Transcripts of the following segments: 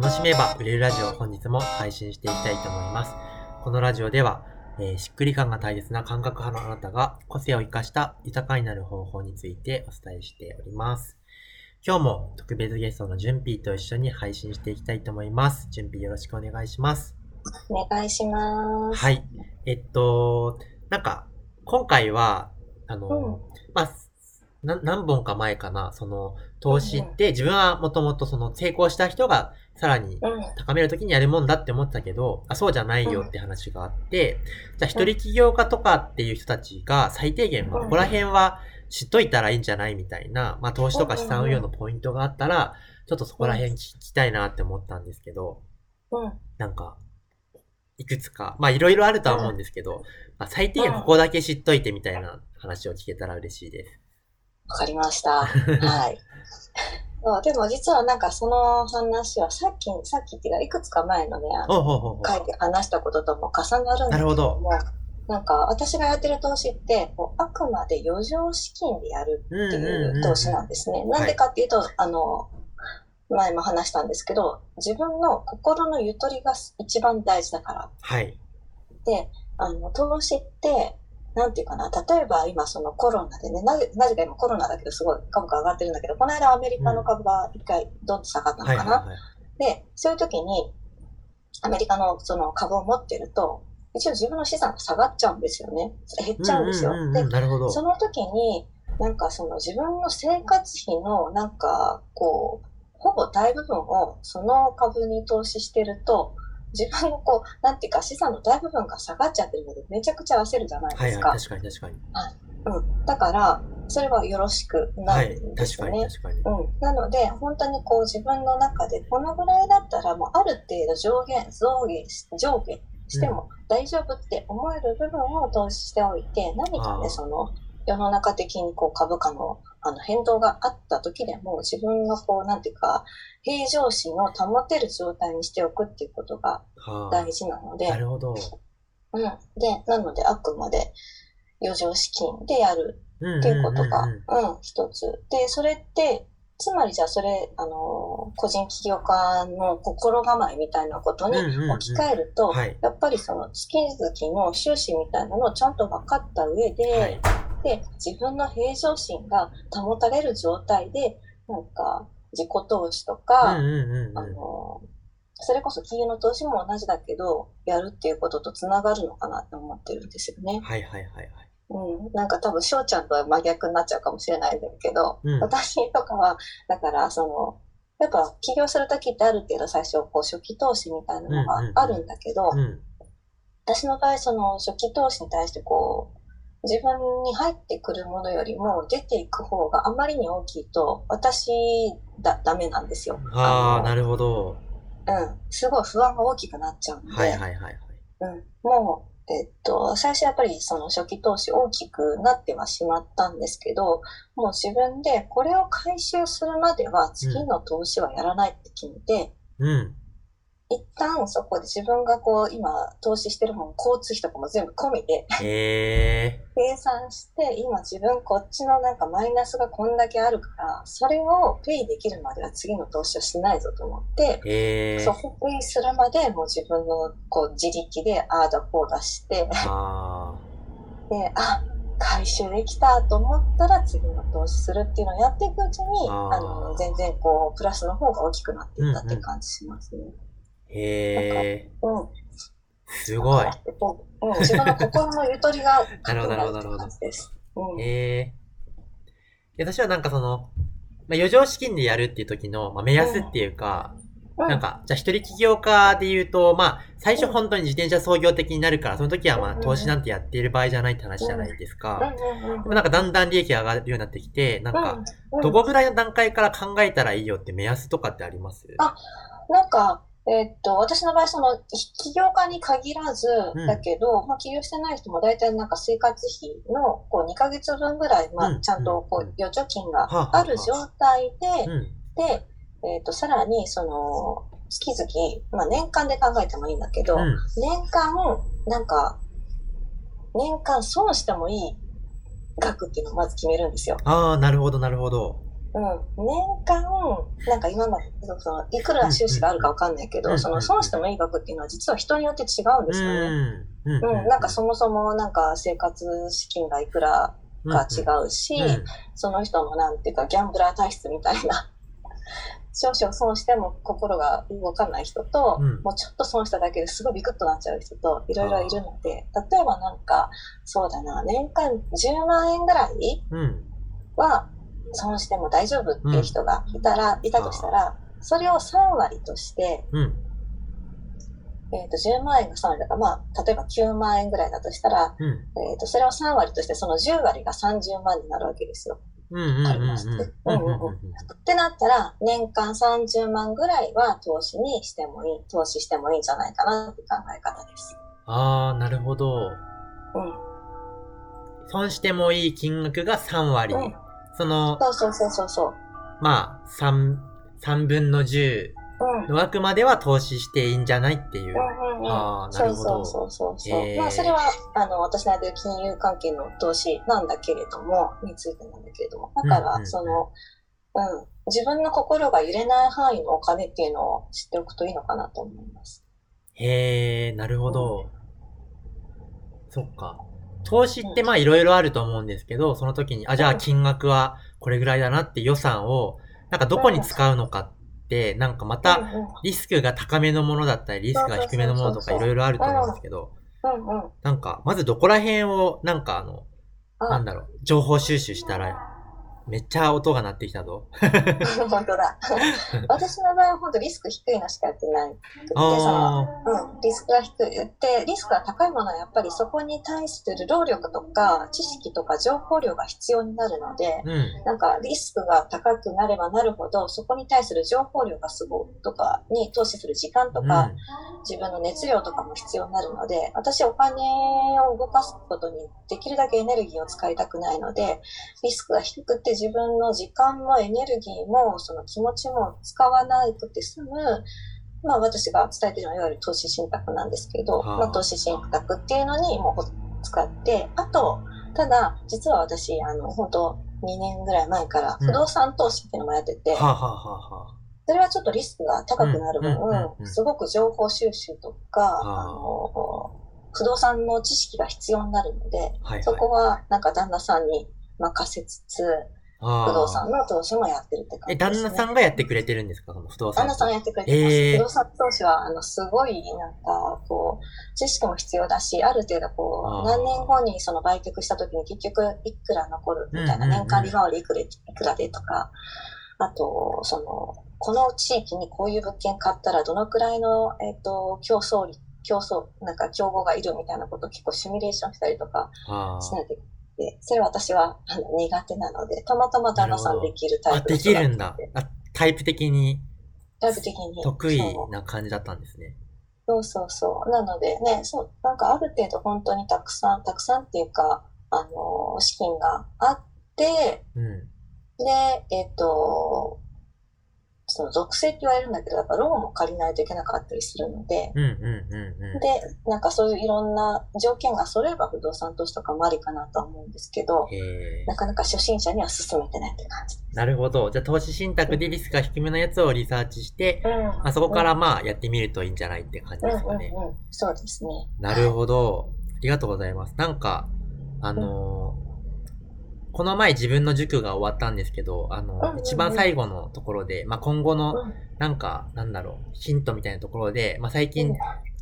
楽しめば売れるラジオ本日も配信していきたいと思います。このラジオでは、えーしっくり感が大切な感覚派のあなたが個性を生かした豊かになる方法についてお伝えしております。今日も特別ゲストのジュンピーと一緒に配信していきたいと思います。ジュンピーよろしくお願いします。お願いします。はい。えっと、なんか、今回は、あの、うんまあ、な何本か前かな、その、投資って自分はもともとその成功した人がさらにうん。高めるときにやるもんだって思ってたけど、あ、そうじゃないよって話があって、じゃあ一人起業家とかっていう人たちが最低限、まあうんここら辺は知っといたらいいんじゃないみたいな、まあ投資とか資産運用のポイントがあったら、ちょっとそこら辺聞きたいなって思ったんですけど、うん。なんか、いくつか、まあいろいろあるとは思うんですけど、まあ最低限ここだけ知っといてみたいな話を聞けたら嬉しいです。わかりました。はい。そうでも実はなんかその話はさっき、さっきっていうかいくつか前のね、あのおうほうほうほう回で話したこととも重なるんだけども、なんか私がやってる投資って、こうあくまで余剰資金でやるうんっていう投資なんですね。なんでかっていうと、あの、前も話したんですけど、自分の心のゆとりが一番大事だから。はい。で、あの、投資って、なんていうかな、例えば今そのコロナでね、なぜ、なぜか今コロナだけどすごい株価上がってるんだけど、この間アメリカの株が一回ドンと下がったのかな。はいはいはい。で、そういう時に、アメリカのその株を持ってると、一応自分の資産が下がっちゃうんですよね。減っちゃうんですよ。うんうんうんで。その時に、なんかその自分の生活費のなんかこう、ほぼ大部分をその株に投資してると、自分のこう、なんていうか資産の大部分が下がっちゃってるのでめちゃくちゃ焦るじゃないですか。はいはい、確かに確かに。うん。だから、それはよろしくなはいです確かに。確かに。うん。なので、本当にこう自分の中でこのぐらいだったらもうある程度上限、増減し、上下しても大丈夫って思える部分を投資しておいて、何かあーね、その世の中的にこう株価のあの変動があった時でも自分のこう、なんていうか、平常心を保てる状態にしておくっていうことがは大事なので、あ、なるほど。うん。で、なのであくまで余剰資金でやるっっていうことが、ううんん、一つ。で、それって、つまりじゃあそれ、あの、個人起業家の心構えみたいなことに置き換えると、はい。やっぱりその月々の収支みたいなのをちゃんと分かった上で、はい。で、自分の平常心が保たれる状態で、なんか、自己投資とうんか、うんうんあうん。の、それこそ金融の投資も同じだけど、やるっていうこととつながるのかなって思ってるんですよね。はいはいはいはい。うん、なんか多分翔ちゃんとは真逆になっちゃうかもしれないんだけど、うん私とかはだからそのやっぱ起業する時ってある程度最初こう初期投資みたいなのがあるんだけど、うん。私の場合その初期投資に対してこう自分に入ってくるものよりも出ていく方があまりに大きいと私だダメなんですよ。ああ、のなるほど。うん、すごい不安が大きくなっちゃうので、はいはいはいはい。うん、もう、えっと、最初やっぱりその初期投資大きくなってはしまったんですけど、もう自分でこれを回収するまでは次の投資はやらないって決めて、うん。一旦そこで自分がこう今投資してるもの、交通費とかも全部込みで。計算して、今自分こっちのなんかマイナスがこんだけあるから、それをペイできるまでは次の投資をしないぞと思って。そこペイするまでもう自分のこう自力でああだこうだして、あで、あ、回収できたと思ったら次の投資するっていうのをやっていくうちに、あの、全然こう、プラスの方が大きくなっていったって感じしますね。あ。へえ。うん。すごい。ううん、自分の心のゆとりが なるほどなるほど高くって感じです。うん。へえ。で私はなんかその、まあ、余剰資金でやるっていう時の、まあ、目安っていうか、うんなんか、じゃあ一人起業家で言うと、まあ、最初本当に自転車創業的になるから、その時はまあ、うん投資なんてやっている場合じゃないって話じゃないですか。でもなんかだんだん利益が上がるようになってきて、なんか、うんどこぐらいの段階から考えたらいいよって目安とかってあります？あなんか、えっと、私の場合、その、起業家に限らずうん、だけど、まあ、起業してない人も大体なんか生活費の、こう、2ヶ月分ぐらい、まうんあ、ちゃんと、こうんう、預貯金がある状態で、うん。で、えっ、と、さらに、その、月々、まあ年間で考えてもいいんだけど、うん。年間、なんか、年間損してもいい額っていうのをまず決めるんですよ。ああ、なるほど、なるほど。ううん、年間、なんか今まで、その、いくら収支があるかわかんないけど、うん。その、損してもいい額っていうのは実は人によって違うんですよね。うん。うん、なんかそもそもなんか生活資金がいくらか違うし、うん。その人のなんていうかギャンブラー体質みたいな、少々損しても心が動かない人と、うん。もうちょっと損しただけですごいビクッとなっちゃう人といろいろいるので、例えばなんか、そうだな、年間10万円ぐらいうん。は損しても大丈夫っていう人がいたら、いたとしたら、それを3割として、うん。えっ、と、10万円が3割だから、まあ、例えば9万円ぐらいだとしたら、うん。えっ、と、それを3割として、その10割が30万になるわけですよ。うん。うん。うん。ありますうん。うんうんうんってなったら、年間30万ぐらいは投資にしてもいい、投資してもいいんじゃないかなって考え方です。ああ、なるほど。うん。損してもいい金額が3割。うんその、そうそうそうそうそう。まあ、3、三分の10うん。の枠までは投資していいんじゃないっていう。うんうんうんあーなるほどそうそうそうそう。へーまあ、それは、あの、私のる金融関係の投資なんだけれども、についてなんだけれども。だから、うんうんその、うん。自分の心が揺れない範囲のお金っていうのを知っておくといいのかなと思います。へえ、なるほど。そっか。投資ってまあいろいろあると思うんですけど、その時に、あ、じゃあ金額はこれぐらいだなって予算を、なんかどこに使うのかって、なんかまたリスクが高めのものだったり、リスクが低めのものとかいろいろあると思うんですけど。なんか、まずどこら辺を、なんかあの、あなんだろう、情報収集したら、めっちゃ音が鳴ってきたぞ。本当だ。私の場合は本当リスク低いのしかやってない。うん、リスクが低い。で、リスクが高いものはやっぱりそこに対する労力とか知識とか情報量が必要になるので、ー。うん。なんかリスクが高くなればなるほど、そこに対する情報量がすごいとかに投資する時間とか、自分の熱量とかも必要になるので、私お金を動かすことにできるだけエネルギーを使いたくないので、リスクが低くて自分の時間もエネルギーもその気持ちも使わなくて済む、まあ私が伝えているのはいわゆる投資信託なんですけど、はあ。まあ投資信託っていうのにもう使って、あと、ただ実は私、あの、本当2年ぐらい前から不動産投資っていうのもやってて、はあ、はあはそれはちょっとリスクが高くなる分、うんうんうん。うんすごく情報収集とか、あの、不動産の知識が必要になるので、はいはい。そこはなんか旦那さんに任せつつ、不動産の投資もやってるって感え、じです、ね。旦那さんがやってくれてるんですか？その不動産。旦那さんやってくれてます。へー不動産投資は、あの、すごい、なんか、こう、知識も必要だし、ある程度、こう、何年後にその売却した時に結局、いくら残るみたいな、年間利回りいくらいくらでとか、あと、その、この地域にこういう物件買ったら、どのくらいの、えっ、と、競争率、競争、なんか競合がいるみたいなことを結構シミュレーションしたりとかあしないといけない。それは私はあの苦手なので、たまたま旦那さんできるタイプできるんだ。あ、タイプ的にタイプ的に。得意な感じだったんですね。そうそうそう。なのでね、そう、なんかある程度本当にたくさん、たくさんっていうか、あの、資金があって、うん。で、えっ、と、その属性って言われるんだけど、やっぱローンも借りないといけなかったりするので、うんうんうんうん。で、なんかそういういろんな条件が揃えば不動産投資とかもありかなとは思うんですけど、へなかなか初心者には進めてないって感じ。ーなるほど。じゃあ投資信託でリスクが低めのやつをリサーチして、うん。あそこからまあやってみるといいんじゃないって感じうんですかね。うんうん。そうですね。なるほど。ありがとうございます。なんか、あのーこの前自分の塾が終わったんですけど、あの一番最後のところで、まあ、今後の、うん。なんか、なんだろう、ヒントみたいなところで、まあ、最うん。近、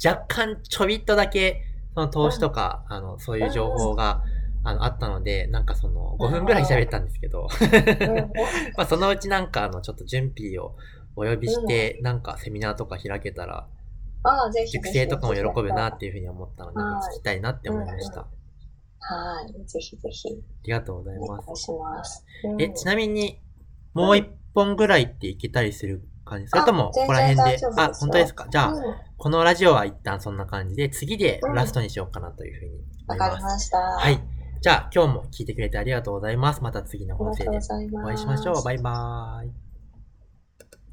若干ちょびっとだけ、その投資とか、あの、そういう情報が、あの、あったので、なんかその、5分ぐらい喋ったんですけど、うん まあ、そのうちなんか、あの、ちょっと準備をお呼びして、なんかセミナーとか開けたら、ああ、ぜひぜ塾ひ。生とかも喜ぶなっていうふうに思ったので、はい。聞きたいなって思いました。あはい。ぜひぜひ。りがとうございおます願。いします。うんえ、ちなみに、もう一本ぐらいっていけたりする感じそれとも、あここら辺で？あ、本当ですか？じゃあ、うんこのラジオは一旦そんな感じで、次でうんラストにしようかなというふうにわ思います。かりました。はい。じゃあ、今日も聞いてくれてありがとうございます。また次の放送で。お会いしましょう。バイバーイ。